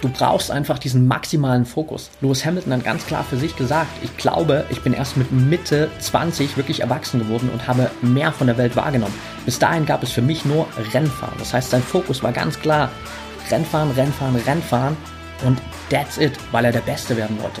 Du brauchst einfach diesen maximalen Fokus. Lewis Hamilton hat ganz klar für sich gesagt, ich glaube, ich bin erst mit Mitte 20 wirklich erwachsen geworden und habe mehr von der Welt wahrgenommen. Bis dahin gab es für mich nur Rennfahren. Das heißt, sein Fokus war ganz klar Rennfahren, Rennfahren, Rennfahren und that's it, weil er der Beste werden wollte.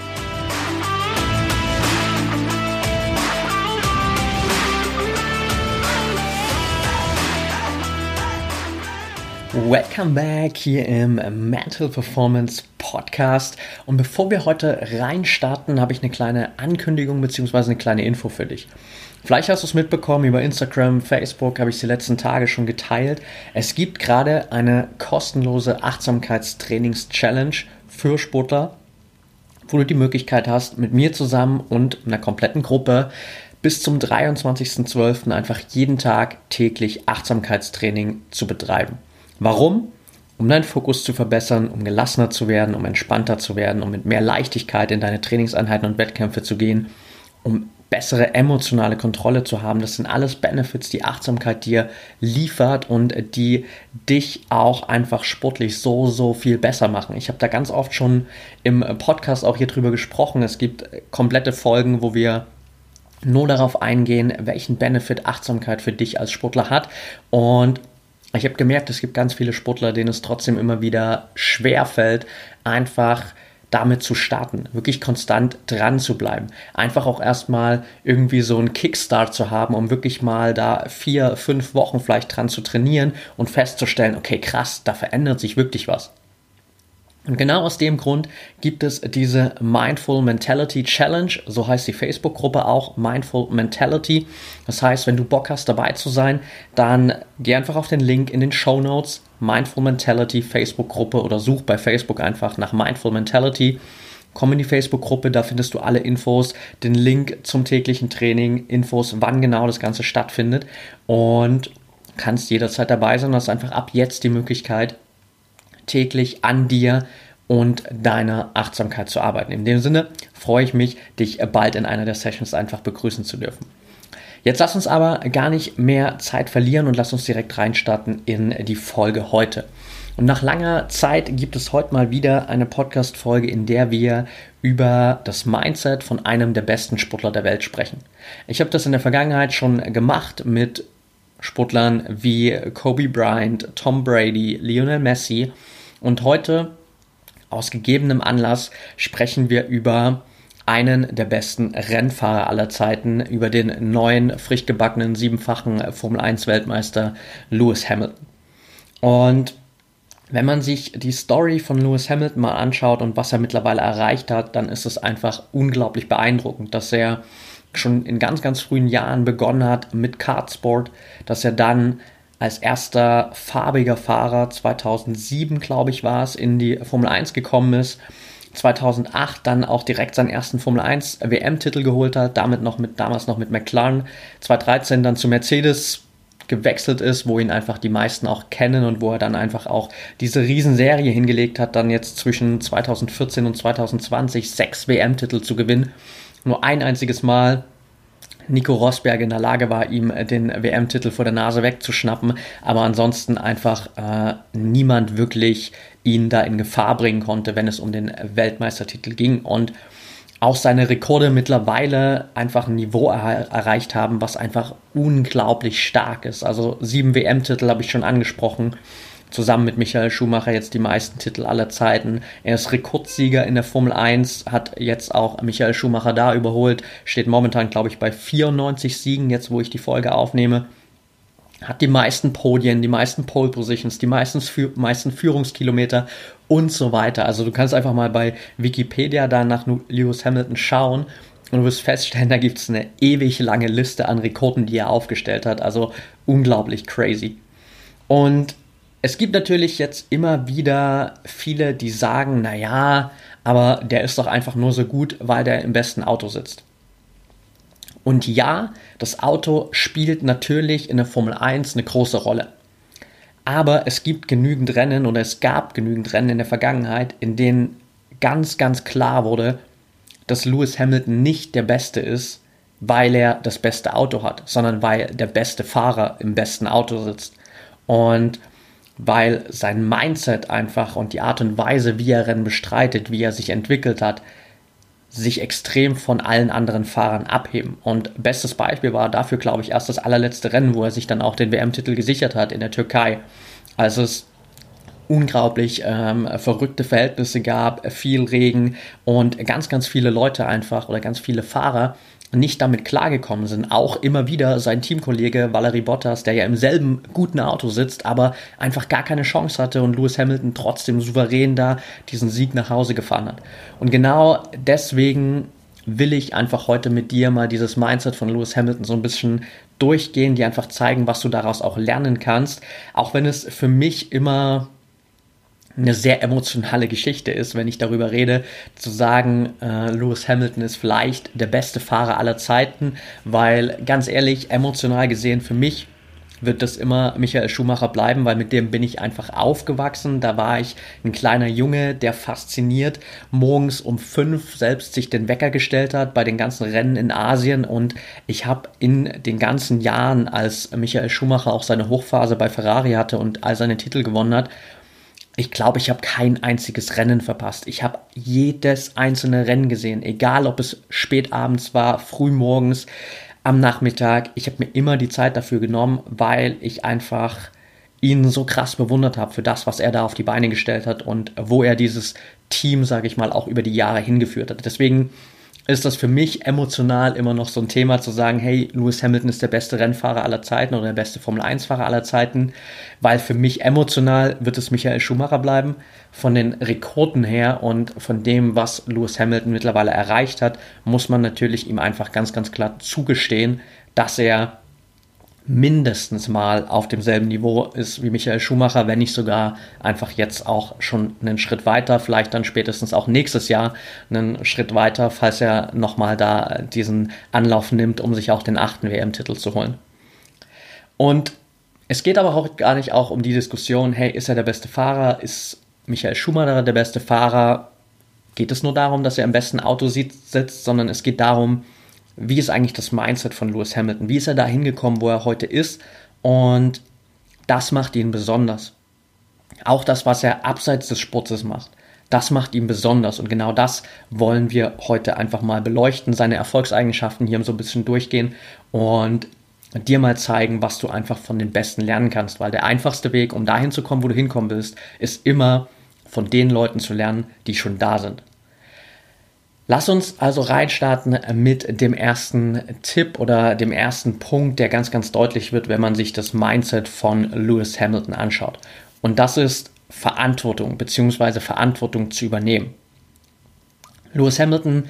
Welcome back hier im Mental Performance Podcast. Und bevor wir heute reinstarten, habe ich eine kleine Ankündigung bzw. eine kleine Info für dich. Vielleicht hast du es mitbekommen über Instagram, Facebook, habe ich es die letzten Tage schon geteilt. Es gibt gerade eine kostenlose Achtsamkeitstrainings-Challenge für Sportler, wo du die Möglichkeit hast, mit mir zusammen und einer kompletten Gruppe bis zum 23.12. einfach jeden Tag täglich Achtsamkeitstraining zu betreiben. Warum? Um deinen Fokus zu verbessern, um gelassener zu werden, um entspannter zu werden, um mit mehr Leichtigkeit in deine Trainingseinheiten und Wettkämpfe zu gehen, um bessere emotionale Kontrolle zu haben. Das sind alles Benefits, die Achtsamkeit dir liefert und die dich auch einfach sportlich so, so viel besser machen. Ich habe da ganz oft schon im Podcast auch hier drüber gesprochen. Es gibt komplette Folgen, wo wir nur darauf eingehen, welchen Benefit Achtsamkeit für dich als Sportler hat. Und ich habe gemerkt, es gibt ganz viele Sportler, denen es trotzdem immer wieder schwer fällt, einfach damit zu starten, wirklich konstant dran zu bleiben. Einfach auch erstmal irgendwie so einen Kickstart zu haben, um wirklich mal da vier, fünf Wochen vielleicht dran zu trainieren und festzustellen, okay, krass, da verändert sich wirklich was. Und genau aus dem Grund gibt es diese Mindful Mentality Challenge, so heißt die Facebook-Gruppe auch, Mindful Mentality. Das heißt, wenn du Bock hast dabei zu sein, dann geh einfach auf den Link in den Show Notes, Mindful Mentality Facebook-Gruppe oder such bei Facebook einfach nach Mindful Mentality. Komm in die Facebook-Gruppe, da findest du alle Infos, den Link zum täglichen Training, Infos, wann genau das Ganze stattfindet und kannst jederzeit dabei sein. Du hast einfach ab jetzt die Möglichkeit, täglich an dir und deiner Achtsamkeit zu arbeiten. In dem Sinne freue ich mich, dich bald in einer der Sessions einfach begrüßen zu dürfen. Jetzt lass uns aber gar nicht mehr Zeit verlieren und lass uns direkt reinstarten in die Folge heute. Und nach langer Zeit gibt es heute mal wieder eine Podcast-Folge, in der wir über das Mindset von einem der besten Sportler der Welt sprechen. Ich habe das in der Vergangenheit schon gemacht mit Sportlern wie Kobe Bryant, Tom Brady, Lionel Messi und heute, aus gegebenem Anlass, sprechen wir über einen der besten Rennfahrer aller Zeiten, über den neuen, frisch gebackenen, siebenfachen Formel 1 Weltmeister Lewis Hamilton. Und wenn man sich die Story von Lewis Hamilton mal anschaut und was er mittlerweile erreicht hat, dann ist es einfach unglaublich beeindruckend, dass er schon in ganz, ganz frühen Jahren begonnen hat mit Kartsport, dass er dann als erster farbiger Fahrer 2007, glaube ich, war es, in die Formel 1 gekommen ist. 2008 dann auch direkt seinen ersten Formel 1 WM-Titel geholt hat, damit noch mit, damals noch mit McLaren. 2013 dann zu Mercedes gewechselt ist, wo ihn einfach die meisten auch kennen und wo er dann einfach auch diese Riesenserie hingelegt hat, dann jetzt zwischen 2014 und 2020 sechs WM-Titel zu gewinnen. Nur ein einziges Mal Nico Rosberg in der Lage war, ihm äh, den WM-Titel vor der Nase wegzuschnappen, aber ansonsten einfach äh, niemand wirklich ihn da in Gefahr bringen konnte, wenn es um den Weltmeistertitel ging. Und auch seine Rekorde mittlerweile einfach ein Niveau er erreicht haben, was einfach unglaublich stark ist. Also sieben WM-Titel habe ich schon angesprochen zusammen mit Michael Schumacher jetzt die meisten Titel aller Zeiten. Er ist Rekordsieger in der Formel 1, hat jetzt auch Michael Schumacher da überholt, steht momentan, glaube ich, bei 94 Siegen, jetzt wo ich die Folge aufnehme. Hat die meisten Podien, die meisten Pole Positions, die meisten, meisten Führungskilometer und so weiter. Also du kannst einfach mal bei Wikipedia da nach Lewis Hamilton schauen und du wirst feststellen, da gibt es eine ewig lange Liste an Rekorden, die er aufgestellt hat. Also unglaublich crazy. Und Es gibt natürlich jetzt immer wieder viele, die sagen, naja, aber der ist doch einfach nur so gut, weil der im besten Auto sitzt. Und ja, das Auto spielt natürlich in der Formel 1 eine große Rolle. Aber es gibt genügend Rennen oder es gab genügend Rennen in der Vergangenheit, in denen ganz, ganz klar wurde, dass Lewis Hamilton nicht der Beste ist, weil er das beste Auto hat, sondern weil der beste Fahrer im besten Auto sitzt. Und weil sein Mindset einfach und die Art und Weise, wie er Rennen bestreitet, wie er sich entwickelt hat, sich extrem von allen anderen Fahrern abheben. Und bestes Beispiel war dafür, glaube ich, erst das allerletzte Rennen, wo er sich dann auch den WM-Titel gesichert hat in der Türkei. Also es unglaublich ähm, verrückte Verhältnisse gab, viel Regen und ganz, ganz viele Leute einfach oder ganz viele Fahrer nicht damit klargekommen sind. Auch immer wieder sein Teamkollege Valerie Bottas, der ja im selben guten Auto sitzt, aber einfach gar keine Chance hatte und Lewis Hamilton trotzdem souverän da diesen Sieg nach Hause gefahren hat. Und genau deswegen will ich einfach heute mit dir mal dieses Mindset von Lewis Hamilton so ein bisschen durchgehen, dir einfach zeigen, was du daraus auch lernen kannst. Auch wenn es für mich immer eine sehr emotionale Geschichte ist, wenn ich darüber rede, zu sagen, äh, Lewis Hamilton ist vielleicht der beste Fahrer aller Zeiten, weil ganz ehrlich, emotional gesehen für mich wird das immer Michael Schumacher bleiben, weil mit dem bin ich einfach aufgewachsen. Da war ich ein kleiner Junge, der fasziniert morgens um fünf selbst sich den Wecker gestellt hat bei den ganzen Rennen in Asien und ich habe in den ganzen Jahren, als Michael Schumacher auch seine Hochphase bei Ferrari hatte und all seine Titel gewonnen hat, ich glaube, ich habe kein einziges Rennen verpasst. Ich habe jedes einzelne Rennen gesehen, egal ob es spät abends war, früh morgens, am Nachmittag. Ich habe mir immer die Zeit dafür genommen, weil ich einfach ihn so krass bewundert habe für das, was er da auf die Beine gestellt hat und wo er dieses Team, sage ich mal, auch über die Jahre hingeführt hat. Deswegen ist das für mich emotional immer noch so ein Thema zu sagen, hey, Lewis Hamilton ist der beste Rennfahrer aller Zeiten oder der beste Formel 1-Fahrer aller Zeiten, weil für mich emotional wird es Michael Schumacher bleiben, von den Rekorden her und von dem, was Lewis Hamilton mittlerweile erreicht hat, muss man natürlich ihm einfach ganz, ganz klar zugestehen, dass er mindestens mal auf demselben Niveau ist wie Michael Schumacher, wenn nicht sogar einfach jetzt auch schon einen Schritt weiter, vielleicht dann spätestens auch nächstes Jahr einen Schritt weiter, falls er nochmal da diesen Anlauf nimmt, um sich auch den achten WM-Titel zu holen. Und es geht aber auch gar nicht auch um die Diskussion, hey, ist er der beste Fahrer, ist Michael Schumacher der beste Fahrer, geht es nur darum, dass er im besten Auto sitzt, sondern es geht darum, wie ist eigentlich das Mindset von Lewis Hamilton? Wie ist er da hingekommen, wo er heute ist? Und das macht ihn besonders. Auch das, was er abseits des Sportes macht, das macht ihn besonders. Und genau das wollen wir heute einfach mal beleuchten, seine Erfolgseigenschaften hier so ein bisschen durchgehen und dir mal zeigen, was du einfach von den Besten lernen kannst. Weil der einfachste Weg, um dahin zu kommen, wo du hinkommen willst, ist immer von den Leuten zu lernen, die schon da sind. Lass uns also reinstarten mit dem ersten Tipp oder dem ersten Punkt, der ganz, ganz deutlich wird, wenn man sich das Mindset von Lewis Hamilton anschaut. Und das ist Verantwortung bzw. Verantwortung zu übernehmen. Lewis Hamilton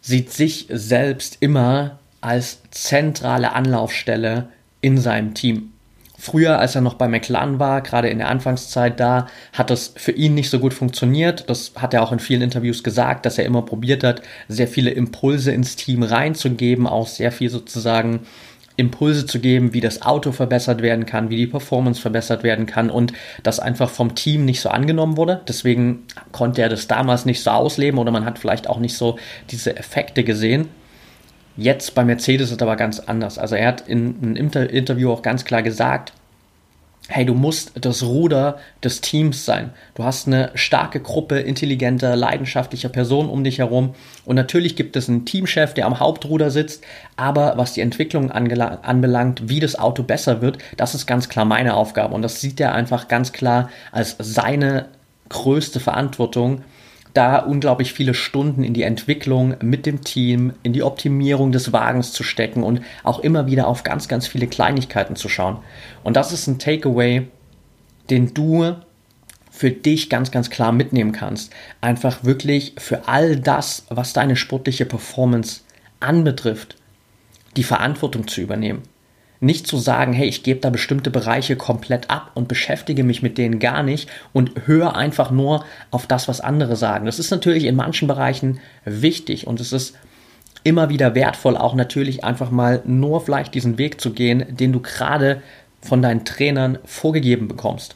sieht sich selbst immer als zentrale Anlaufstelle in seinem Team. Früher, als er noch bei McLaren war, gerade in der Anfangszeit da, hat das für ihn nicht so gut funktioniert. Das hat er auch in vielen Interviews gesagt, dass er immer probiert hat, sehr viele Impulse ins Team reinzugeben, auch sehr viel sozusagen Impulse zu geben, wie das Auto verbessert werden kann, wie die Performance verbessert werden kann und das einfach vom Team nicht so angenommen wurde. Deswegen konnte er das damals nicht so ausleben oder man hat vielleicht auch nicht so diese Effekte gesehen. Jetzt bei Mercedes ist es aber ganz anders. Also er hat in einem Inter Interview auch ganz klar gesagt, hey, du musst das Ruder des Teams sein. Du hast eine starke Gruppe intelligenter, leidenschaftlicher Personen um dich herum. Und natürlich gibt es einen Teamchef, der am Hauptruder sitzt. Aber was die Entwicklung anbelangt, wie das Auto besser wird, das ist ganz klar meine Aufgabe. Und das sieht er einfach ganz klar als seine größte Verantwortung, da unglaublich viele Stunden in die Entwicklung mit dem Team, in die Optimierung des Wagens zu stecken und auch immer wieder auf ganz, ganz viele Kleinigkeiten zu schauen. Und das ist ein Takeaway, den du für dich ganz, ganz klar mitnehmen kannst. Einfach wirklich für all das, was deine sportliche Performance anbetrifft, die Verantwortung zu übernehmen. Nicht zu sagen, hey, ich gebe da bestimmte Bereiche komplett ab und beschäftige mich mit denen gar nicht und höre einfach nur auf das, was andere sagen. Das ist natürlich in manchen Bereichen wichtig und es ist immer wieder wertvoll, auch natürlich einfach mal nur vielleicht diesen Weg zu gehen, den du gerade von deinen Trainern vorgegeben bekommst.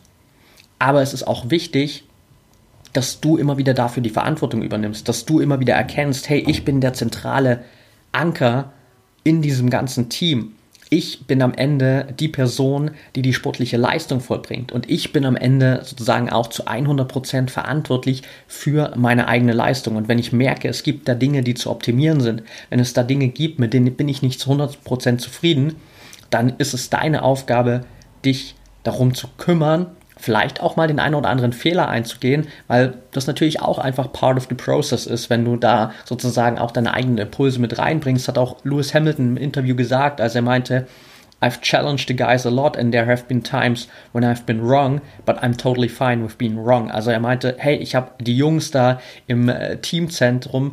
Aber es ist auch wichtig, dass du immer wieder dafür die Verantwortung übernimmst, dass du immer wieder erkennst, hey, ich bin der zentrale Anker in diesem ganzen Team ich bin am Ende die Person, die die sportliche Leistung vollbringt. Und ich bin am Ende sozusagen auch zu 100 Prozent verantwortlich für meine eigene Leistung. Und wenn ich merke, es gibt da Dinge, die zu optimieren sind, wenn es da Dinge gibt, mit denen bin ich nicht zu 100 Prozent zufrieden, dann ist es deine Aufgabe, dich darum zu kümmern vielleicht auch mal den einen oder anderen Fehler einzugehen, weil das natürlich auch einfach part of the process ist, wenn du da sozusagen auch deine eigenen Impulse mit reinbringst, hat auch Lewis Hamilton im Interview gesagt, als er meinte, I've challenged the guys a lot and there have been times when I've been wrong, but I'm totally fine with being wrong. Also er meinte, hey, ich habe die Jungs da im äh, Teamzentrum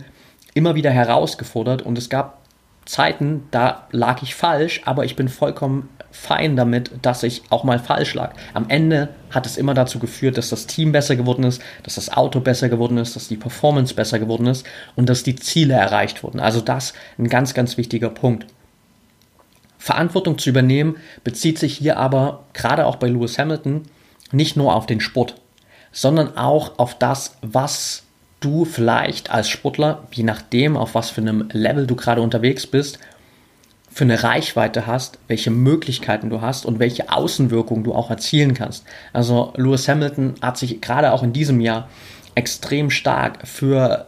immer wieder herausgefordert und es gab Zeiten, da lag ich falsch, aber ich bin vollkommen fein damit, dass ich auch mal falsch lag. Am Ende hat es immer dazu geführt, dass das Team besser geworden ist, dass das Auto besser geworden ist, dass die Performance besser geworden ist und dass die Ziele erreicht wurden. Also das ein ganz, ganz wichtiger Punkt. Verantwortung zu übernehmen bezieht sich hier aber gerade auch bei Lewis Hamilton nicht nur auf den Sport, sondern auch auf das, was du vielleicht als Sportler, je nachdem, auf was für einem Level du gerade unterwegs bist, für eine Reichweite hast, welche Möglichkeiten du hast und welche Außenwirkungen du auch erzielen kannst. Also Lewis Hamilton hat sich gerade auch in diesem Jahr extrem stark für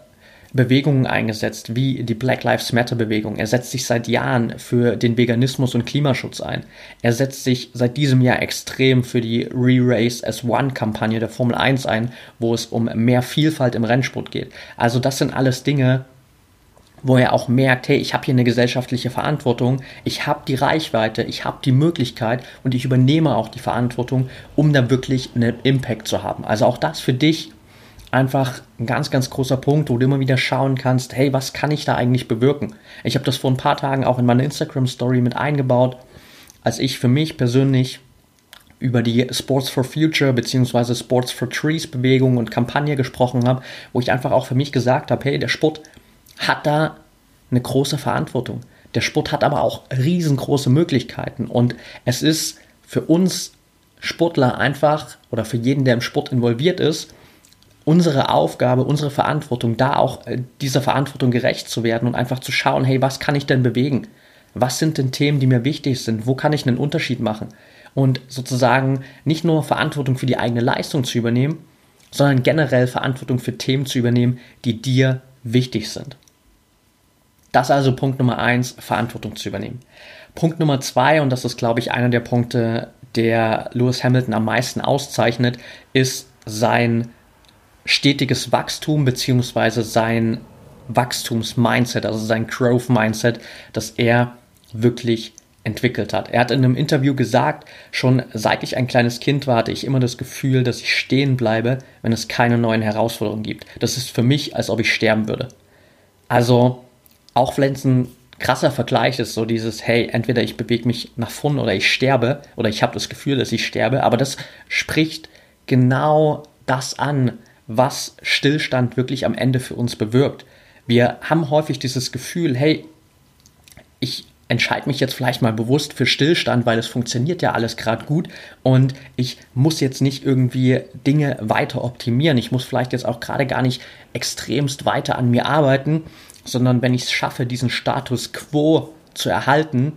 Bewegungen eingesetzt, wie die Black Lives Matter Bewegung. Er setzt sich seit Jahren für den Veganismus und Klimaschutz ein. Er setzt sich seit diesem Jahr extrem für die Re-Race as One Kampagne der Formel 1 ein, wo es um mehr Vielfalt im Rennsport geht. Also das sind alles Dinge, wo er auch merkt, hey, ich habe hier eine gesellschaftliche Verantwortung, ich habe die Reichweite, ich habe die Möglichkeit und ich übernehme auch die Verantwortung, um da wirklich einen Impact zu haben. Also auch das für dich einfach ein ganz, ganz großer Punkt, wo du immer wieder schauen kannst, hey, was kann ich da eigentlich bewirken? Ich habe das vor ein paar Tagen auch in meine Instagram-Story mit eingebaut, als ich für mich persönlich über die Sports for Future bzw. Sports for Trees Bewegung und Kampagne gesprochen habe, wo ich einfach auch für mich gesagt habe, hey, der Sport hat da eine große Verantwortung. Der Sport hat aber auch riesengroße Möglichkeiten und es ist für uns Sportler einfach oder für jeden, der im Sport involviert ist, unsere Aufgabe, unsere Verantwortung, da auch äh, dieser Verantwortung gerecht zu werden und einfach zu schauen, hey, was kann ich denn bewegen? Was sind denn Themen, die mir wichtig sind? Wo kann ich einen Unterschied machen? Und sozusagen nicht nur Verantwortung für die eigene Leistung zu übernehmen, sondern generell Verantwortung für Themen zu übernehmen, die dir wichtig sind. Das also Punkt Nummer eins, Verantwortung zu übernehmen. Punkt Nummer zwei, und das ist, glaube ich, einer der Punkte, der Lewis Hamilton am meisten auszeichnet, ist sein stetiges Wachstum beziehungsweise sein Wachstums-Mindset, also sein Growth-Mindset, das er wirklich entwickelt hat. Er hat in einem Interview gesagt, schon seit ich ein kleines Kind war, hatte ich immer das Gefühl, dass ich stehen bleibe, wenn es keine neuen Herausforderungen gibt. Das ist für mich, als ob ich sterben würde. Also auch wenn es ein krasser Vergleich ist, so dieses, hey, entweder ich bewege mich nach vorne oder ich sterbe, oder ich habe das Gefühl, dass ich sterbe, aber das spricht genau das an, was Stillstand wirklich am Ende für uns bewirkt. Wir haben häufig dieses Gefühl, hey, ich entscheide mich jetzt vielleicht mal bewusst für Stillstand, weil es funktioniert ja alles gerade gut und ich muss jetzt nicht irgendwie Dinge weiter optimieren. Ich muss vielleicht jetzt auch gerade gar nicht extremst weiter an mir arbeiten, sondern wenn ich es schaffe, diesen Status quo zu erhalten,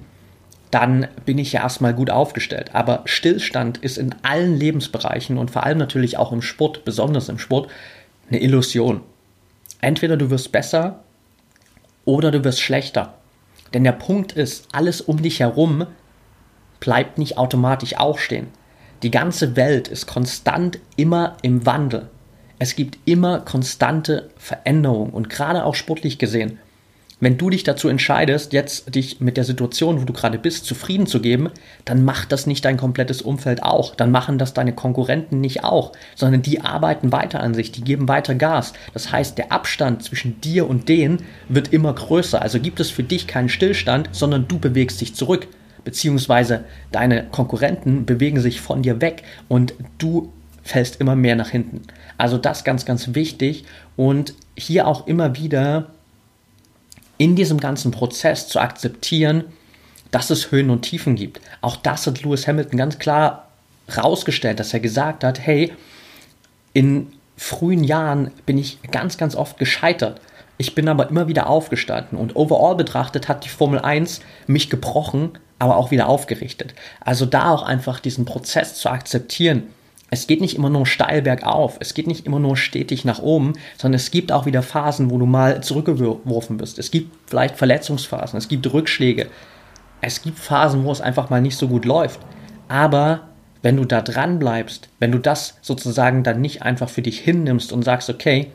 dann bin ich ja erstmal gut aufgestellt. Aber Stillstand ist in allen Lebensbereichen und vor allem natürlich auch im Sport, besonders im Sport, eine Illusion. Entweder du wirst besser oder du wirst schlechter. Denn der Punkt ist, alles um dich herum bleibt nicht automatisch auch stehen. Die ganze Welt ist konstant immer im Wandel. Es gibt immer konstante Veränderungen und gerade auch sportlich gesehen. Wenn du dich dazu entscheidest, jetzt dich mit der Situation, wo du gerade bist, zufrieden zu geben, dann macht das nicht dein komplettes Umfeld auch. Dann machen das deine Konkurrenten nicht auch, sondern die arbeiten weiter an sich, die geben weiter Gas. Das heißt, der Abstand zwischen dir und denen wird immer größer. Also gibt es für dich keinen Stillstand, sondern du bewegst dich zurück. beziehungsweise deine Konkurrenten bewegen sich von dir weg und du fällst immer mehr nach hinten. Also das ganz, ganz wichtig und hier auch immer wieder in diesem ganzen Prozess zu akzeptieren, dass es Höhen und Tiefen gibt. Auch das hat Lewis Hamilton ganz klar rausgestellt, dass er gesagt hat, hey, in frühen Jahren bin ich ganz, ganz oft gescheitert. Ich bin aber immer wieder aufgestanden und overall betrachtet hat die Formel 1 mich gebrochen, aber auch wieder aufgerichtet. Also da auch einfach diesen Prozess zu akzeptieren. Es geht nicht immer nur steil bergauf, es geht nicht immer nur stetig nach oben, sondern es gibt auch wieder Phasen, wo du mal zurückgeworfen bist. Es gibt vielleicht Verletzungsphasen, es gibt Rückschläge, es gibt Phasen, wo es einfach mal nicht so gut läuft. Aber wenn du da dran bleibst, wenn du das sozusagen dann nicht einfach für dich hinnimmst und sagst, okay,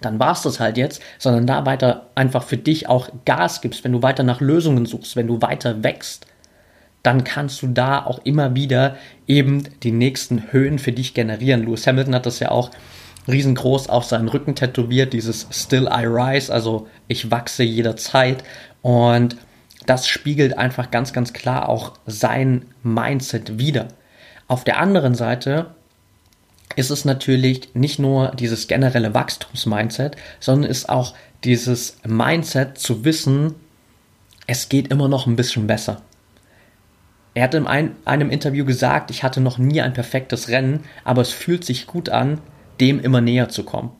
dann war es das halt jetzt, sondern da weiter einfach für dich auch Gas gibst, wenn du weiter nach Lösungen suchst, wenn du weiter wächst, dann kannst du da auch immer wieder eben die nächsten Höhen für dich generieren. Lewis Hamilton hat das ja auch riesengroß auf seinen Rücken tätowiert, dieses Still I Rise, also ich wachse jederzeit. Und das spiegelt einfach ganz, ganz klar auch sein Mindset wider. Auf der anderen Seite ist es natürlich nicht nur dieses generelle Wachstumsmindset, sondern ist auch dieses Mindset zu wissen, es geht immer noch ein bisschen besser. Er hat in einem Interview gesagt, ich hatte noch nie ein perfektes Rennen, aber es fühlt sich gut an, dem immer näher zu kommen.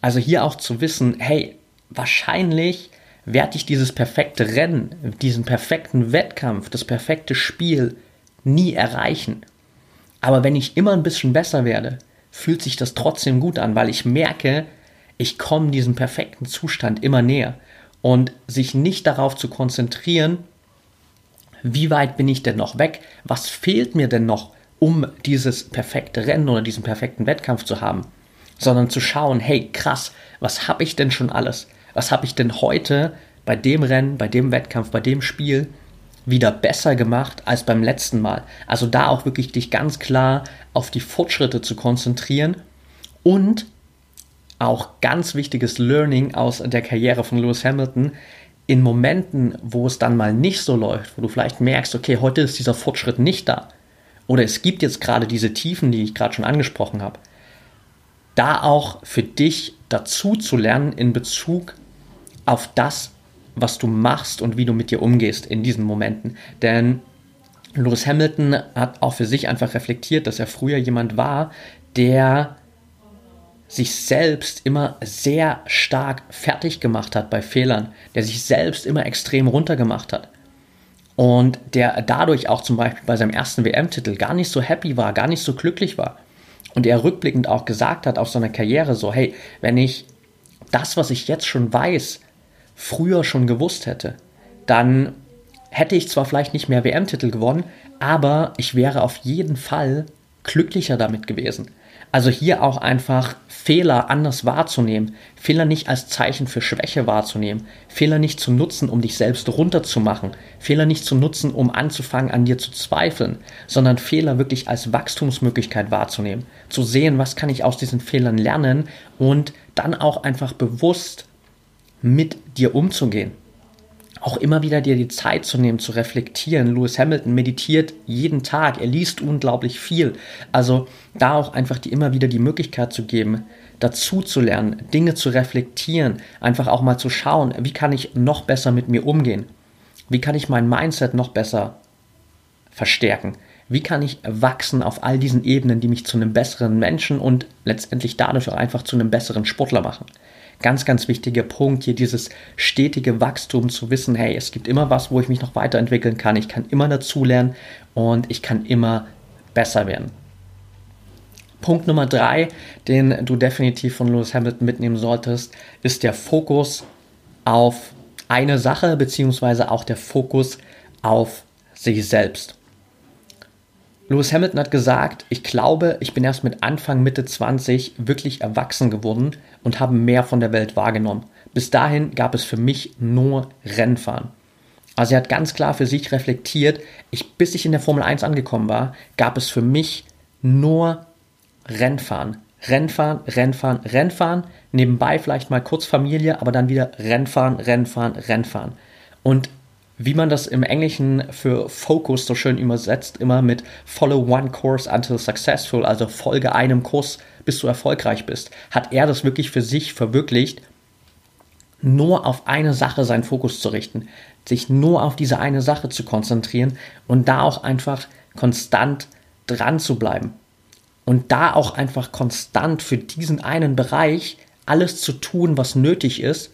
Also hier auch zu wissen, hey, wahrscheinlich werde ich dieses perfekte Rennen, diesen perfekten Wettkampf, das perfekte Spiel nie erreichen. Aber wenn ich immer ein bisschen besser werde, fühlt sich das trotzdem gut an, weil ich merke, ich komme diesem perfekten Zustand immer näher. Und sich nicht darauf zu konzentrieren, wie weit bin ich denn noch weg, was fehlt mir denn noch, um dieses perfekte Rennen oder diesen perfekten Wettkampf zu haben, sondern zu schauen, hey krass, was habe ich denn schon alles? was habe ich denn heute bei dem Rennen, bei dem Wettkampf, bei dem Spiel wieder besser gemacht als beim letzten Mal. Also da auch wirklich dich ganz klar auf die Fortschritte zu konzentrieren und auch ganz wichtiges Learning aus der Karriere von Lewis Hamilton. In Momenten, wo es dann mal nicht so läuft, wo du vielleicht merkst, okay, heute ist dieser Fortschritt nicht da, oder es gibt jetzt gerade diese Tiefen, die ich gerade schon angesprochen habe, da auch für dich dazu zu lernen in Bezug auf das, was du machst und wie du mit dir umgehst in diesen Momenten. Denn Lewis Hamilton hat auch für sich einfach reflektiert, dass er früher jemand war, der sich selbst immer sehr stark fertig gemacht hat bei Fehlern, der sich selbst immer extrem runtergemacht hat. Und der dadurch auch zum Beispiel bei seinem ersten WM-Titel gar nicht so happy war, gar nicht so glücklich war. Und er rückblickend auch gesagt hat auf seiner Karriere so, hey, wenn ich das, was ich jetzt schon weiß, früher schon gewusst hätte, dann hätte ich zwar vielleicht nicht mehr WM-Titel gewonnen, aber ich wäre auf jeden Fall glücklicher damit gewesen. Also hier auch einfach Fehler anders wahrzunehmen, Fehler nicht als Zeichen für Schwäche wahrzunehmen, Fehler nicht zu nutzen, um dich selbst runterzumachen, Fehler nicht zu nutzen, um anzufangen an dir zu zweifeln, sondern Fehler wirklich als Wachstumsmöglichkeit wahrzunehmen, zu sehen, was kann ich aus diesen Fehlern lernen und dann auch einfach bewusst mit dir umzugehen. Auch immer wieder dir die Zeit zu nehmen, zu reflektieren. Lewis Hamilton meditiert jeden Tag, er liest unglaublich viel. Also da auch einfach die immer wieder die Möglichkeit zu geben, dazu zu lernen, Dinge zu reflektieren, einfach auch mal zu schauen, wie kann ich noch besser mit mir umgehen? Wie kann ich mein Mindset noch besser verstärken? Wie kann ich wachsen auf all diesen Ebenen, die mich zu einem besseren Menschen und letztendlich dadurch auch einfach zu einem besseren Sportler machen? Ganz, ganz wichtiger Punkt hier, dieses stetige Wachstum zu wissen, hey, es gibt immer was, wo ich mich noch weiterentwickeln kann, ich kann immer dazulernen und ich kann immer besser werden. Punkt Nummer drei, den du definitiv von Lewis Hamilton mitnehmen solltest, ist der Fokus auf eine Sache, beziehungsweise auch der Fokus auf sich selbst. Lewis Hamilton hat gesagt, ich glaube, ich bin erst mit Anfang, Mitte 20 wirklich erwachsen geworden und habe mehr von der Welt wahrgenommen. Bis dahin gab es für mich nur Rennfahren. Also er hat ganz klar für sich reflektiert, ich, bis ich in der Formel 1 angekommen war, gab es für mich nur Rennfahren. Rennfahren, Rennfahren, Rennfahren, nebenbei vielleicht mal kurz Familie, aber dann wieder Rennfahren, Rennfahren, Rennfahren. Und wie man das im Englischen für Focus so schön übersetzt, immer mit Follow one course until successful, also folge einem Kurs, bis du erfolgreich bist, hat er das wirklich für sich verwirklicht, nur auf eine Sache seinen Fokus zu richten, sich nur auf diese eine Sache zu konzentrieren und da auch einfach konstant dran zu bleiben. Und da auch einfach konstant für diesen einen Bereich alles zu tun, was nötig ist,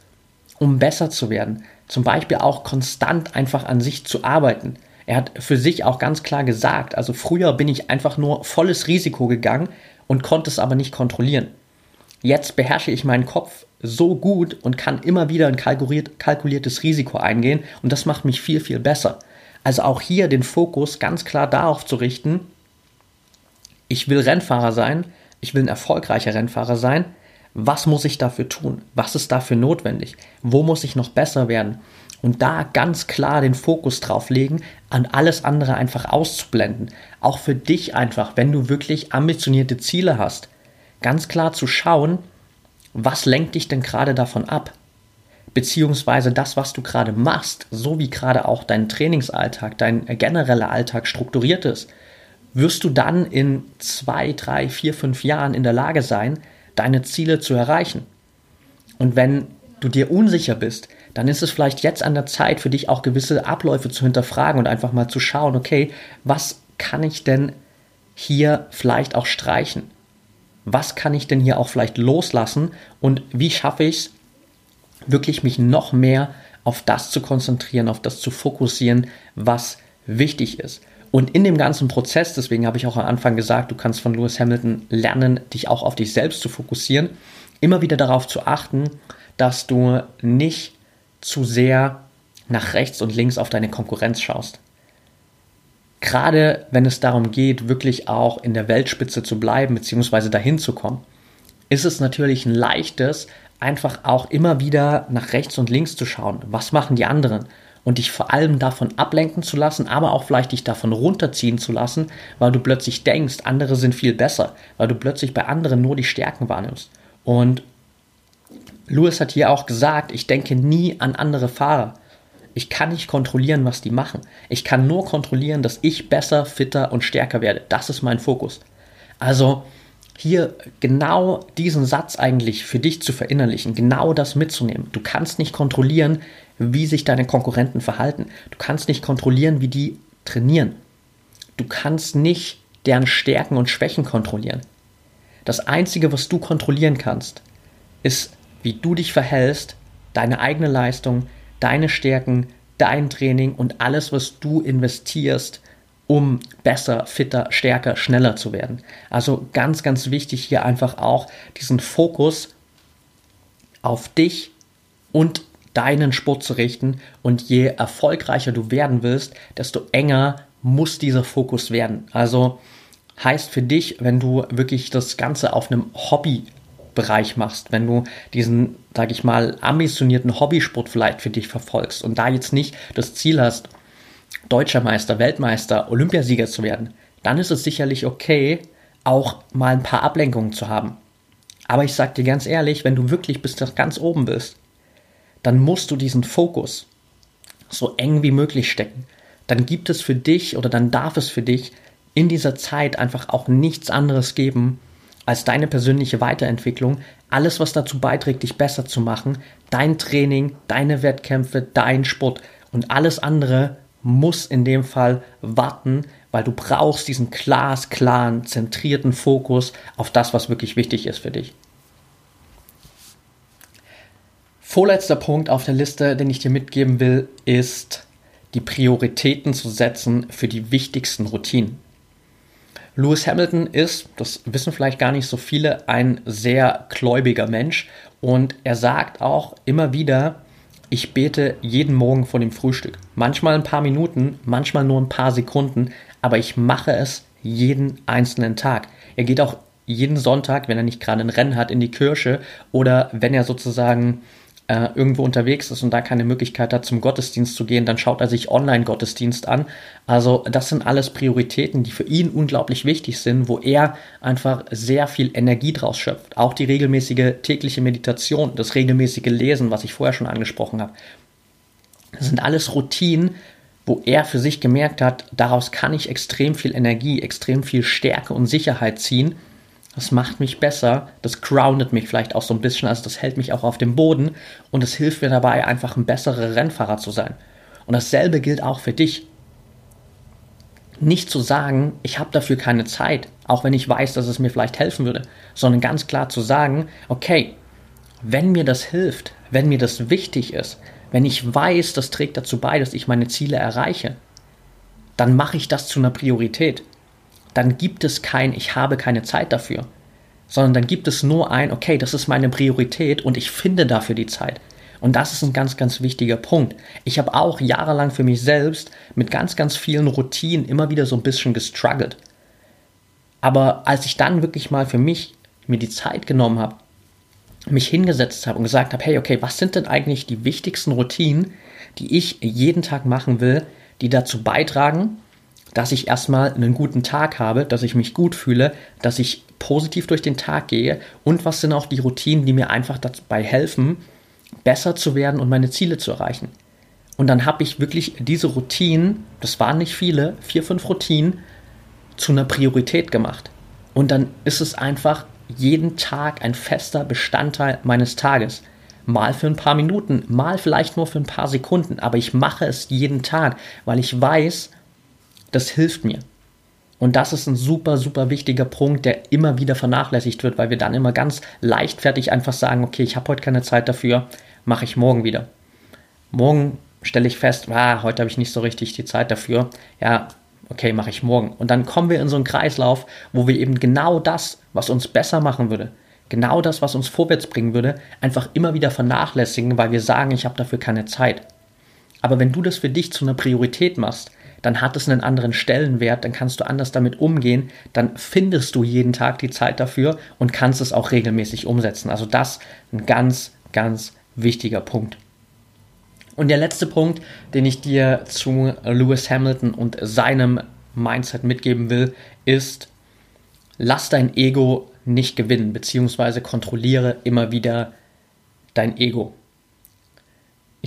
um besser zu werden. Zum Beispiel auch konstant einfach an sich zu arbeiten. Er hat für sich auch ganz klar gesagt, also früher bin ich einfach nur volles Risiko gegangen und konnte es aber nicht kontrollieren. Jetzt beherrsche ich meinen Kopf so gut und kann immer wieder ein kalkuliert, kalkuliertes Risiko eingehen und das macht mich viel, viel besser. Also auch hier den Fokus ganz klar darauf zu richten, ich will Rennfahrer sein, ich will ein erfolgreicher Rennfahrer sein, was muss ich dafür tun? Was ist dafür notwendig? Wo muss ich noch besser werden? Und da ganz klar den Fokus drauf legen, an alles andere einfach auszublenden. Auch für dich einfach, wenn du wirklich ambitionierte Ziele hast, ganz klar zu schauen, was lenkt dich denn gerade davon ab? Beziehungsweise das, was du gerade machst, so wie gerade auch dein Trainingsalltag, dein genereller Alltag strukturiert ist, wirst du dann in zwei, drei, vier, fünf Jahren in der Lage sein, deine Ziele zu erreichen. Und wenn du dir unsicher bist, dann ist es vielleicht jetzt an der Zeit für dich auch gewisse Abläufe zu hinterfragen und einfach mal zu schauen, okay, was kann ich denn hier vielleicht auch streichen? Was kann ich denn hier auch vielleicht loslassen und wie schaffe ich es, wirklich mich noch mehr auf das zu konzentrieren, auf das zu fokussieren, was wichtig ist. Und in dem ganzen Prozess, deswegen habe ich auch am Anfang gesagt, du kannst von Lewis Hamilton lernen, dich auch auf dich selbst zu fokussieren, immer wieder darauf zu achten, dass du nicht zu sehr nach rechts und links auf deine Konkurrenz schaust. Gerade wenn es darum geht, wirklich auch in der Weltspitze zu bleiben bzw. dahin zu kommen, ist es natürlich ein leichtes, einfach auch immer wieder nach rechts und links zu schauen. Was machen die anderen? Und dich vor allem davon ablenken zu lassen, aber auch vielleicht dich davon runterziehen zu lassen, weil du plötzlich denkst, andere sind viel besser, weil du plötzlich bei anderen nur die Stärken wahrnimmst. Und Lewis hat hier auch gesagt, ich denke nie an andere Fahrer. Ich kann nicht kontrollieren, was die machen. Ich kann nur kontrollieren, dass ich besser, fitter und stärker werde. Das ist mein Fokus. Also hier genau diesen Satz eigentlich für dich zu verinnerlichen, genau das mitzunehmen. Du kannst nicht kontrollieren, wie sich deine Konkurrenten verhalten. Du kannst nicht kontrollieren, wie die trainieren. Du kannst nicht deren Stärken und Schwächen kontrollieren. Das Einzige, was du kontrollieren kannst, ist, wie du dich verhältst, deine eigene Leistung, deine Stärken, dein Training und alles, was du investierst, um besser, fitter, stärker, schneller zu werden. Also ganz, ganz wichtig hier einfach auch diesen Fokus auf dich und deinen Sport zu richten. Und je erfolgreicher du werden willst, desto enger muss dieser Fokus werden. Also heißt für dich, wenn du wirklich das Ganze auf einem Hobbybereich machst, wenn du diesen, sag ich mal, ambitionierten Hobbysport vielleicht für dich verfolgst und da jetzt nicht das Ziel hast, Deutscher Meister, Weltmeister, Olympiasieger zu werden, dann ist es sicherlich okay, auch mal ein paar Ablenkungen zu haben. Aber ich sag dir ganz ehrlich, wenn du wirklich bis ganz oben bist, dann musst du diesen Fokus so eng wie möglich stecken. Dann gibt es für dich oder dann darf es für dich in dieser Zeit einfach auch nichts anderes geben als deine persönliche Weiterentwicklung, alles, was dazu beiträgt, dich besser zu machen, dein Training, deine Wettkämpfe, dein Sport und alles andere muss in dem Fall warten, weil du brauchst diesen glasklaren, zentrierten Fokus auf das, was wirklich wichtig ist für dich. Vorletzter Punkt auf der Liste, den ich dir mitgeben will, ist die Prioritäten zu setzen für die wichtigsten Routinen. Lewis Hamilton ist, das wissen vielleicht gar nicht so viele, ein sehr gläubiger Mensch und er sagt auch immer wieder, ich bete jeden Morgen vor dem Frühstück. Manchmal ein paar Minuten, manchmal nur ein paar Sekunden, aber ich mache es jeden einzelnen Tag. Er geht auch jeden Sonntag, wenn er nicht gerade ein Rennen hat, in die Kirche oder wenn er sozusagen äh, irgendwo unterwegs ist und da keine Möglichkeit hat, zum Gottesdienst zu gehen, dann schaut er sich Online-Gottesdienst an. Also das sind alles Prioritäten, die für ihn unglaublich wichtig sind, wo er einfach sehr viel Energie draus schöpft. Auch die regelmäßige tägliche Meditation, das regelmäßige Lesen, was ich vorher schon angesprochen habe. Das sind alles Routinen, wo er für sich gemerkt hat, daraus kann ich extrem viel Energie, extrem viel Stärke und Sicherheit ziehen. Das macht mich besser, das groundet mich vielleicht auch so ein bisschen, also das hält mich auch auf dem Boden und es hilft mir dabei, einfach ein besserer Rennfahrer zu sein. Und dasselbe gilt auch für dich. Nicht zu sagen, ich habe dafür keine Zeit, auch wenn ich weiß, dass es mir vielleicht helfen würde, sondern ganz klar zu sagen, okay, wenn mir das hilft, wenn mir das wichtig ist, wenn ich weiß, das trägt dazu bei, dass ich meine Ziele erreiche, dann mache ich das zu einer Priorität. Dann gibt es kein, ich habe keine Zeit dafür, sondern dann gibt es nur ein, okay, das ist meine Priorität und ich finde dafür die Zeit. Und das ist ein ganz, ganz wichtiger Punkt. Ich habe auch jahrelang für mich selbst mit ganz, ganz vielen Routinen immer wieder so ein bisschen gestruggelt. Aber als ich dann wirklich mal für mich mir die Zeit genommen habe, mich hingesetzt habe und gesagt habe, hey, okay, was sind denn eigentlich die wichtigsten Routinen, die ich jeden Tag machen will, die dazu beitragen, dass ich erstmal einen guten Tag habe, dass ich mich gut fühle, dass ich positiv durch den Tag gehe und was sind auch die Routinen, die mir einfach dabei helfen, besser zu werden und meine Ziele zu erreichen. Und dann habe ich wirklich diese Routinen, das waren nicht viele, vier, fünf Routinen, zu einer Priorität gemacht. Und dann ist es einfach jeden Tag ein fester Bestandteil meines Tages. Mal für ein paar Minuten, mal vielleicht nur für ein paar Sekunden, aber ich mache es jeden Tag, weil ich weiß, das hilft mir. Und das ist ein super, super wichtiger Punkt, der immer wieder vernachlässigt wird, weil wir dann immer ganz leichtfertig einfach sagen, okay, ich habe heute keine Zeit dafür, mache ich morgen wieder. Morgen stelle ich fest, ah, heute habe ich nicht so richtig die Zeit dafür. Ja, okay, mache ich morgen. Und dann kommen wir in so einen Kreislauf, wo wir eben genau das, was uns besser machen würde, genau das, was uns vorwärts bringen würde, einfach immer wieder vernachlässigen, weil wir sagen, ich habe dafür keine Zeit. Aber wenn du das für dich zu einer Priorität machst, dann hat es einen anderen Stellenwert, dann kannst du anders damit umgehen, dann findest du jeden Tag die Zeit dafür und kannst es auch regelmäßig umsetzen. Also das ein ganz, ganz wichtiger Punkt. Und der letzte Punkt, den ich dir zu Lewis Hamilton und seinem Mindset mitgeben will, ist, lass dein Ego nicht gewinnen, beziehungsweise kontrolliere immer wieder dein Ego.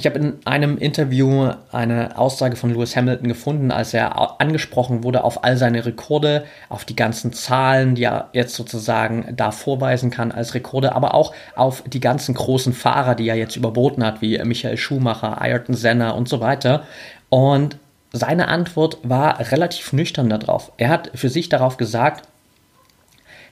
Ich habe in einem Interview eine Aussage von Lewis Hamilton gefunden, als er angesprochen wurde auf all seine Rekorde, auf die ganzen Zahlen, die er jetzt sozusagen da vorweisen kann als Rekorde, aber auch auf die ganzen großen Fahrer, die er jetzt überboten hat, wie Michael Schumacher, Ayrton Senna und so weiter. Und seine Antwort war relativ nüchtern darauf. Er hat für sich darauf gesagt,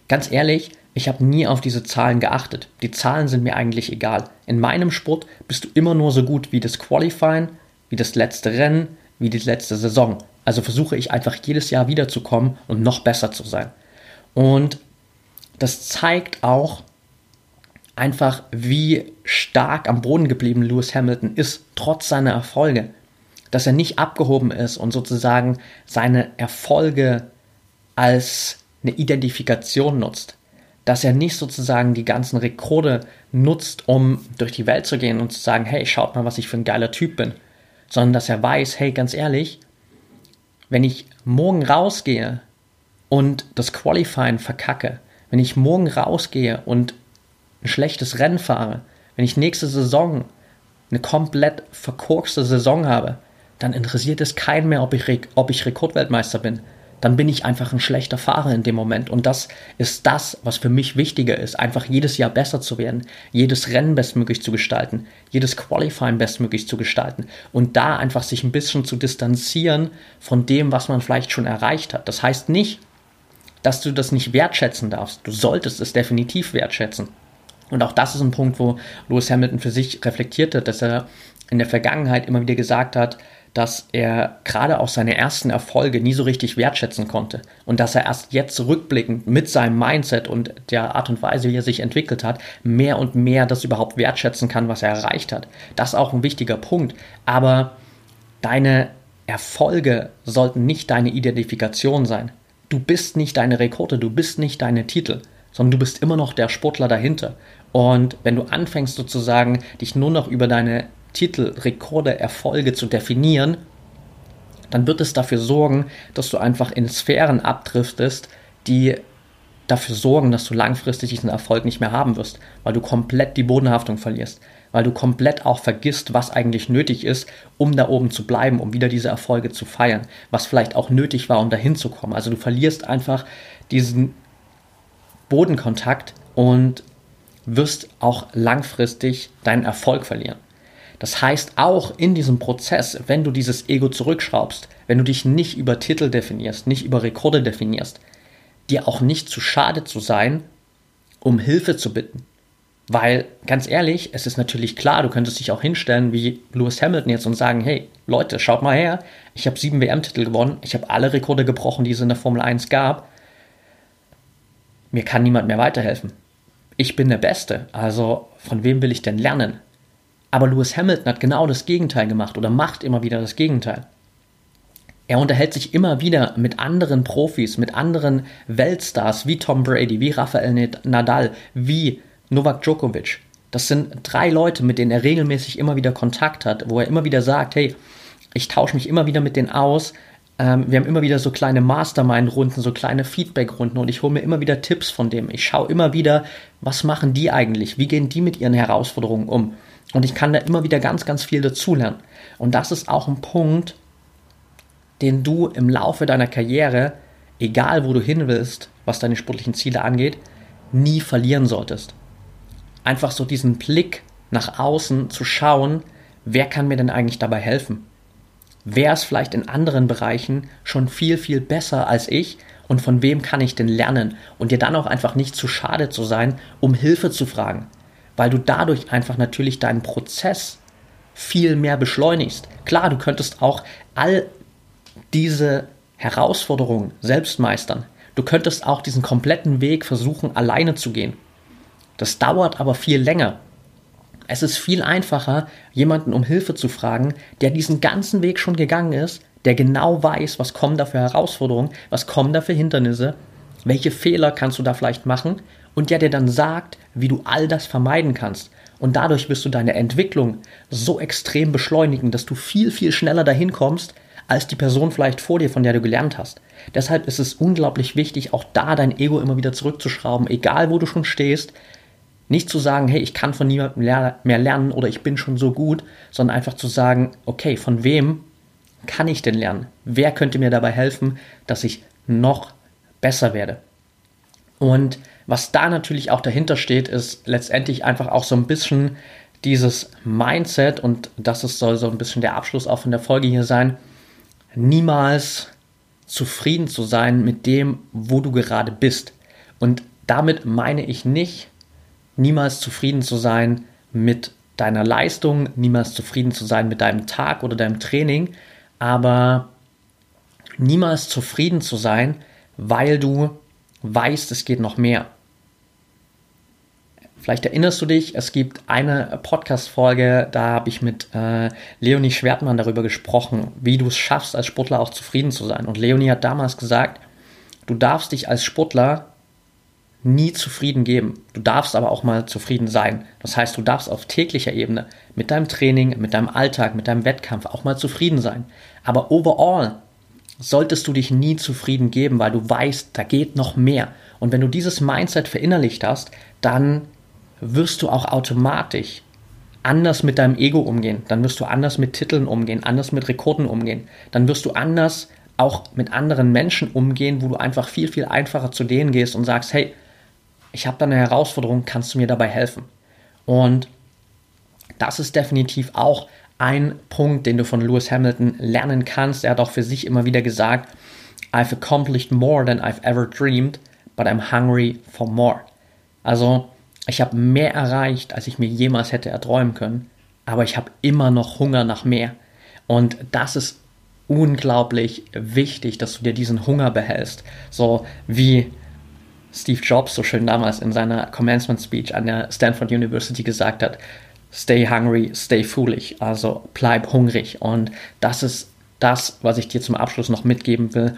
ganz ehrlich, ich habe nie auf diese Zahlen geachtet. Die Zahlen sind mir eigentlich egal. In meinem Sport bist du immer nur so gut wie das Qualifying, wie das letzte Rennen, wie die letzte Saison. Also versuche ich einfach jedes Jahr wiederzukommen und noch besser zu sein. Und das zeigt auch einfach, wie stark am Boden geblieben Lewis Hamilton ist, trotz seiner Erfolge. Dass er nicht abgehoben ist und sozusagen seine Erfolge als eine Identifikation nutzt dass er nicht sozusagen die ganzen Rekorde nutzt, um durch die Welt zu gehen und zu sagen, hey, schaut mal, was ich für ein geiler Typ bin, sondern dass er weiß, hey, ganz ehrlich, wenn ich morgen rausgehe und das Qualifying verkacke, wenn ich morgen rausgehe und ein schlechtes Rennen fahre, wenn ich nächste Saison eine komplett verkorkste Saison habe, dann interessiert es keinen mehr, ob ich, ob ich Rekordweltmeister bin dann bin ich einfach ein schlechter Fahrer in dem Moment. Und das ist das, was für mich wichtiger ist, einfach jedes Jahr besser zu werden, jedes Rennen bestmöglich zu gestalten, jedes Qualifying bestmöglich zu gestalten und da einfach sich ein bisschen zu distanzieren von dem, was man vielleicht schon erreicht hat. Das heißt nicht, dass du das nicht wertschätzen darfst. Du solltest es definitiv wertschätzen. Und auch das ist ein Punkt, wo Lewis Hamilton für sich reflektiert hat, dass er in der Vergangenheit immer wieder gesagt hat, dass er gerade auch seine ersten Erfolge nie so richtig wertschätzen konnte und dass er erst jetzt rückblickend mit seinem Mindset und der Art und Weise, wie er sich entwickelt hat, mehr und mehr das überhaupt wertschätzen kann, was er erreicht hat. Das ist auch ein wichtiger Punkt. Aber deine Erfolge sollten nicht deine Identifikation sein. Du bist nicht deine Rekorde, du bist nicht deine Titel, sondern du bist immer noch der Sportler dahinter. Und wenn du anfängst sozusagen, dich nur noch über deine Titel, Rekorde, Erfolge zu definieren, dann wird es dafür sorgen, dass du einfach in Sphären abdriftest, die dafür sorgen, dass du langfristig diesen Erfolg nicht mehr haben wirst, weil du komplett die Bodenhaftung verlierst, weil du komplett auch vergisst, was eigentlich nötig ist, um da oben zu bleiben, um wieder diese Erfolge zu feiern, was vielleicht auch nötig war, um dahin zu kommen. Also du verlierst einfach diesen Bodenkontakt und wirst auch langfristig deinen Erfolg verlieren. Das heißt, auch in diesem Prozess, wenn du dieses Ego zurückschraubst, wenn du dich nicht über Titel definierst, nicht über Rekorde definierst, dir auch nicht zu schade zu sein, um Hilfe zu bitten. Weil, ganz ehrlich, es ist natürlich klar, du könntest dich auch hinstellen wie Lewis Hamilton jetzt und sagen, hey, Leute, schaut mal her, ich habe sieben WM-Titel gewonnen, ich habe alle Rekorde gebrochen, die es in der Formel 1 gab. Mir kann niemand mehr weiterhelfen. Ich bin der Beste, also von wem will ich denn lernen? Aber Lewis Hamilton hat genau das Gegenteil gemacht oder macht immer wieder das Gegenteil. Er unterhält sich immer wieder mit anderen Profis, mit anderen Weltstars wie Tom Brady, wie Rafael Nadal, wie Novak Djokovic. Das sind drei Leute, mit denen er regelmäßig immer wieder Kontakt hat, wo er immer wieder sagt, hey, ich tausche mich immer wieder mit denen aus. Ähm, wir haben immer wieder so kleine Mastermind-Runden, so kleine Feedback-Runden und ich hole mir immer wieder Tipps von dem. Ich schaue immer wieder, was machen die eigentlich? Wie gehen die mit ihren Herausforderungen um? Und ich kann da immer wieder ganz, ganz viel dazulernen. Und das ist auch ein Punkt, den du im Laufe deiner Karriere, egal wo du hin willst, was deine sportlichen Ziele angeht, nie verlieren solltest. Einfach so diesen Blick nach außen zu schauen, wer kann mir denn eigentlich dabei helfen? Wer ist vielleicht in anderen Bereichen schon viel, viel besser als ich und von wem kann ich denn lernen? Und dir dann auch einfach nicht zu schade zu sein, um Hilfe zu fragen weil du dadurch einfach natürlich deinen Prozess viel mehr beschleunigst. Klar, du könntest auch all diese Herausforderungen selbst meistern. Du könntest auch diesen kompletten Weg versuchen, alleine zu gehen. Das dauert aber viel länger. Es ist viel einfacher, jemanden um Hilfe zu fragen, der diesen ganzen Weg schon gegangen ist, der genau weiß, was kommen da für Herausforderungen, was kommen da für Hindernisse, welche Fehler kannst du da vielleicht machen und der dir dann sagt, wie du all das vermeiden kannst. Und dadurch wirst du deine Entwicklung so extrem beschleunigen, dass du viel, viel schneller dahin kommst, als die Person vielleicht vor dir, von der du gelernt hast. Deshalb ist es unglaublich wichtig, auch da dein Ego immer wieder zurückzuschrauben, egal wo du schon stehst. Nicht zu sagen, hey, ich kann von niemandem mehr lernen oder ich bin schon so gut, sondern einfach zu sagen, okay, von wem kann ich denn lernen? Wer könnte mir dabei helfen, dass ich noch besser werde? Und was da natürlich auch dahinter steht, ist letztendlich einfach auch so ein bisschen dieses Mindset und das ist, soll so ein bisschen der Abschluss auch von der Folge hier sein, niemals zufrieden zu sein mit dem, wo du gerade bist. Und damit meine ich nicht, niemals zufrieden zu sein mit deiner Leistung, niemals zufrieden zu sein mit deinem Tag oder deinem Training, aber niemals zufrieden zu sein, weil du weißt, es geht noch mehr. Vielleicht erinnerst du dich, es gibt eine Podcast-Folge, da habe ich mit äh, Leonie Schwertmann darüber gesprochen, wie du es schaffst, als Sportler auch zufrieden zu sein. Und Leonie hat damals gesagt, du darfst dich als Sportler nie zufrieden geben. Du darfst aber auch mal zufrieden sein. Das heißt, du darfst auf täglicher Ebene mit deinem Training, mit deinem Alltag, mit deinem Wettkampf auch mal zufrieden sein. Aber overall solltest du dich nie zufrieden geben, weil du weißt, da geht noch mehr. Und wenn du dieses Mindset verinnerlicht hast, dann wirst du auch automatisch anders mit deinem Ego umgehen. Dann wirst du anders mit Titeln umgehen, anders mit Rekorden umgehen. Dann wirst du anders auch mit anderen Menschen umgehen, wo du einfach viel, viel einfacher zu denen gehst und sagst, hey, ich habe da eine Herausforderung, kannst du mir dabei helfen? Und das ist definitiv auch ein Punkt, den du von Lewis Hamilton lernen kannst. Er hat auch für sich immer wieder gesagt, I've accomplished more than I've ever dreamed, but I'm hungry for more. Also ich habe mehr erreicht, als ich mir jemals hätte erträumen können, aber ich habe immer noch Hunger nach mehr. Und das ist unglaublich wichtig, dass du dir diesen Hunger behältst. So wie Steve Jobs so schön damals in seiner Commencement Speech an der Stanford University gesagt hat, stay hungry, stay foolish, also bleib hungrig. Und das ist das, was ich dir zum Abschluss noch mitgeben will,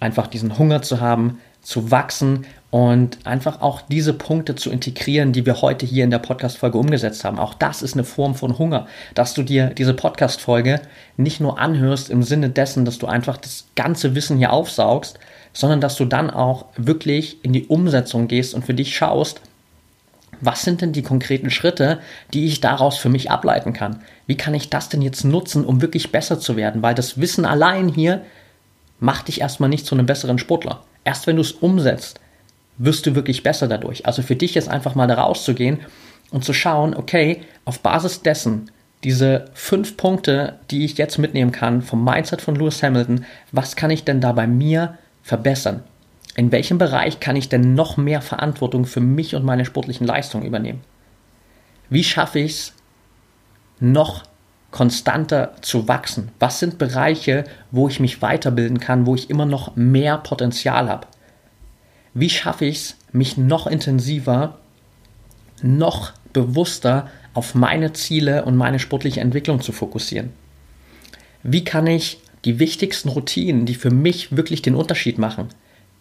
einfach diesen Hunger zu haben, zu wachsen und einfach auch diese Punkte zu integrieren, die wir heute hier in der Podcast-Folge umgesetzt haben. Auch das ist eine Form von Hunger, dass du dir diese Podcast-Folge nicht nur anhörst im Sinne dessen, dass du einfach das ganze Wissen hier aufsaugst, sondern dass du dann auch wirklich in die Umsetzung gehst und für dich schaust, Was sind denn die konkreten Schritte, die ich daraus für mich ableiten kann? Wie kann ich das denn jetzt nutzen, um wirklich besser zu werden? Weil das Wissen allein hier macht dich erstmal nicht zu einem besseren Sportler. Erst wenn du es umsetzt, wirst du wirklich besser dadurch. Also für dich ist einfach mal da rauszugehen und zu schauen, okay, auf Basis dessen, diese fünf Punkte, die ich jetzt mitnehmen kann vom Mindset von Lewis Hamilton, was kann ich denn da bei mir verbessern? In welchem Bereich kann ich denn noch mehr Verantwortung für mich und meine sportlichen Leistungen übernehmen? Wie schaffe ich es, noch konstanter zu wachsen? Was sind Bereiche, wo ich mich weiterbilden kann, wo ich immer noch mehr Potenzial habe? Wie schaffe ich es, mich noch intensiver, noch bewusster auf meine Ziele und meine sportliche Entwicklung zu fokussieren? Wie kann ich die wichtigsten Routinen, die für mich wirklich den Unterschied machen,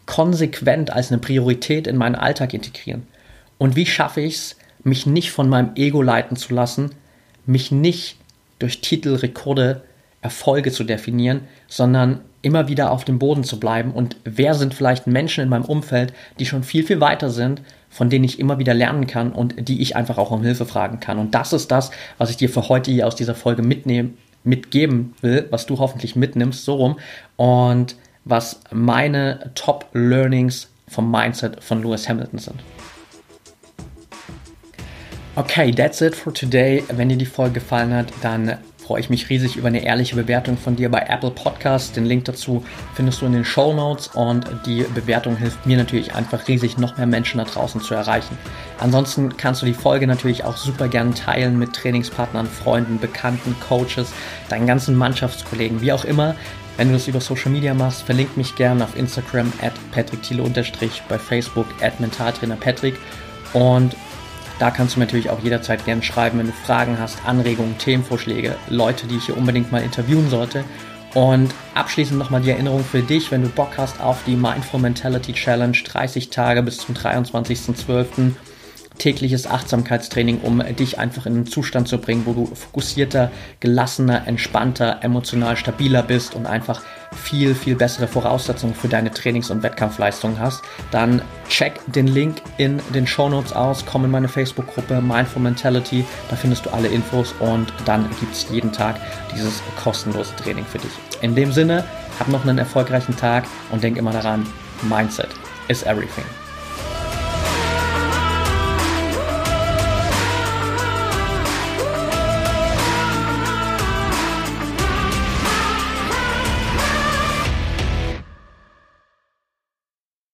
konsequent als eine Priorität in meinen Alltag integrieren? Und wie schaffe ich es, mich nicht von meinem Ego leiten zu lassen, mich nicht durch Titel, Rekorde, Erfolge zu definieren, sondern immer wieder auf dem Boden zu bleiben und wer sind vielleicht Menschen in meinem Umfeld, die schon viel, viel weiter sind, von denen ich immer wieder lernen kann und die ich einfach auch um Hilfe fragen kann. Und das ist das, was ich dir für heute hier aus dieser Folge mitnehmen, mitgeben will, was du hoffentlich mitnimmst, so rum. Und was meine Top Learnings vom Mindset von Lewis Hamilton sind. Okay, that's it for today. Wenn dir die Folge gefallen hat, dann freue ich mich riesig über eine ehrliche Bewertung von dir bei Apple Podcasts. Den Link dazu findest du in den Show Notes und die Bewertung hilft mir natürlich einfach riesig, noch mehr Menschen da draußen zu erreichen. Ansonsten kannst du die Folge natürlich auch super gerne teilen mit Trainingspartnern, Freunden, Bekannten, Coaches, deinen ganzen Mannschaftskollegen, wie auch immer. Wenn du das über Social Media machst, verlink mich gerne auf Instagram at patrickthiele bei Facebook at mentaltrainer Patrick und da kannst du natürlich auch jederzeit gerne schreiben, wenn du Fragen hast, Anregungen, Themenvorschläge, Leute, die ich hier unbedingt mal interviewen sollte. Und abschließend nochmal die Erinnerung für dich, wenn du Bock hast auf die Mindful Mentality Challenge 30 Tage bis zum 23.12 tägliches Achtsamkeitstraining, um dich einfach in einen Zustand zu bringen, wo du fokussierter, gelassener, entspannter, emotional stabiler bist und einfach viel, viel bessere Voraussetzungen für deine Trainings- und Wettkampfleistungen hast, dann check den Link in den Show Notes aus, komm in meine Facebook-Gruppe Mindful Mentality, da findest du alle Infos und dann gibt es jeden Tag dieses kostenlose Training für dich. In dem Sinne, hab noch einen erfolgreichen Tag und denk immer daran, Mindset is everything.